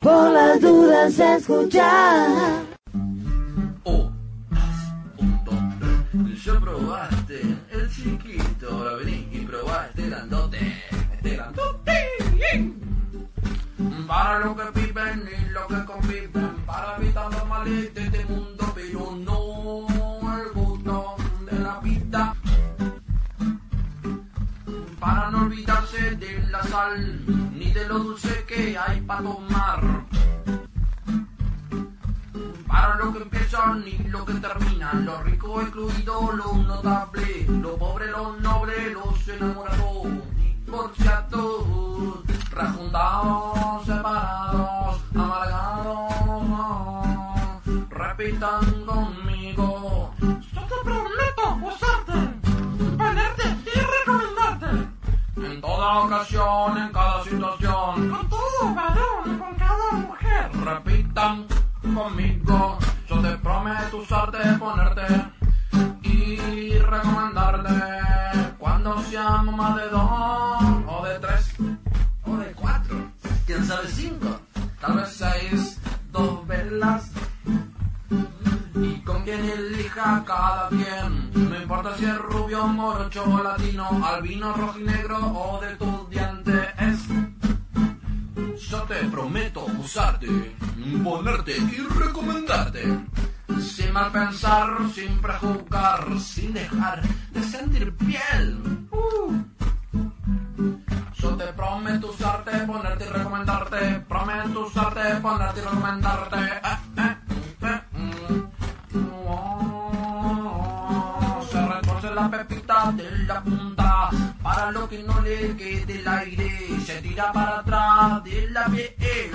Por las dudas escuchar. Ya probaste el chiquito, ahora vení y probá este grandote, este grandote. Para lo que viven y lo que conviven, para evitar los males de este mundo, pero no el gusto de la vida. Para no olvidarse de la sal, de lo dulce que hay para tomar. Para lo que empieza ni lo que termina, lo rico excluido, lo notable, lo pobre, lo noble, los enamorados, divorciados, rejuntados, separados, amargados. Repitan en cada situación, Con todo varón con cada mujer. repitan conmigo. Yo te prometo usarte, ponerte y recomendarte. Cuando seamos más de dos, quien elija cada quien, no importa si es rubio, morocho o latino, albino, rojo y negro o de tu diente es. Yo te prometo usarte, ponerte y recomendarte. Sin mal pensar, sin prejuzgar, sin dejar de sentir piel. Uh. Yo te prometo usarte, ponerte y recomendarte. Prometo usarte, ponerte y recomendarte. Pepita de la punta para lo que no le quede el aire. Se tira para atrás de la piel.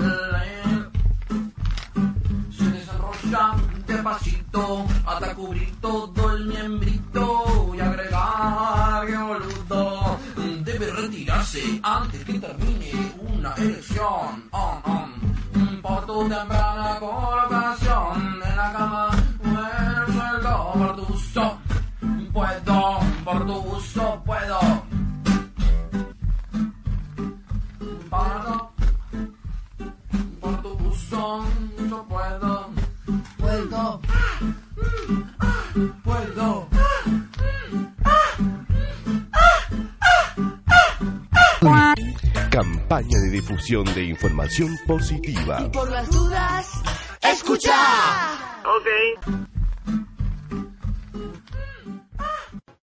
Se desarrolla despacito hasta cubrir todo el miembrito y agregar que boludo debe retirarse antes que termine una erección. Oh, oh. Por tu temprana colocación Campaña de difusión de información positiva. Por las dudas, escuchar. Ok.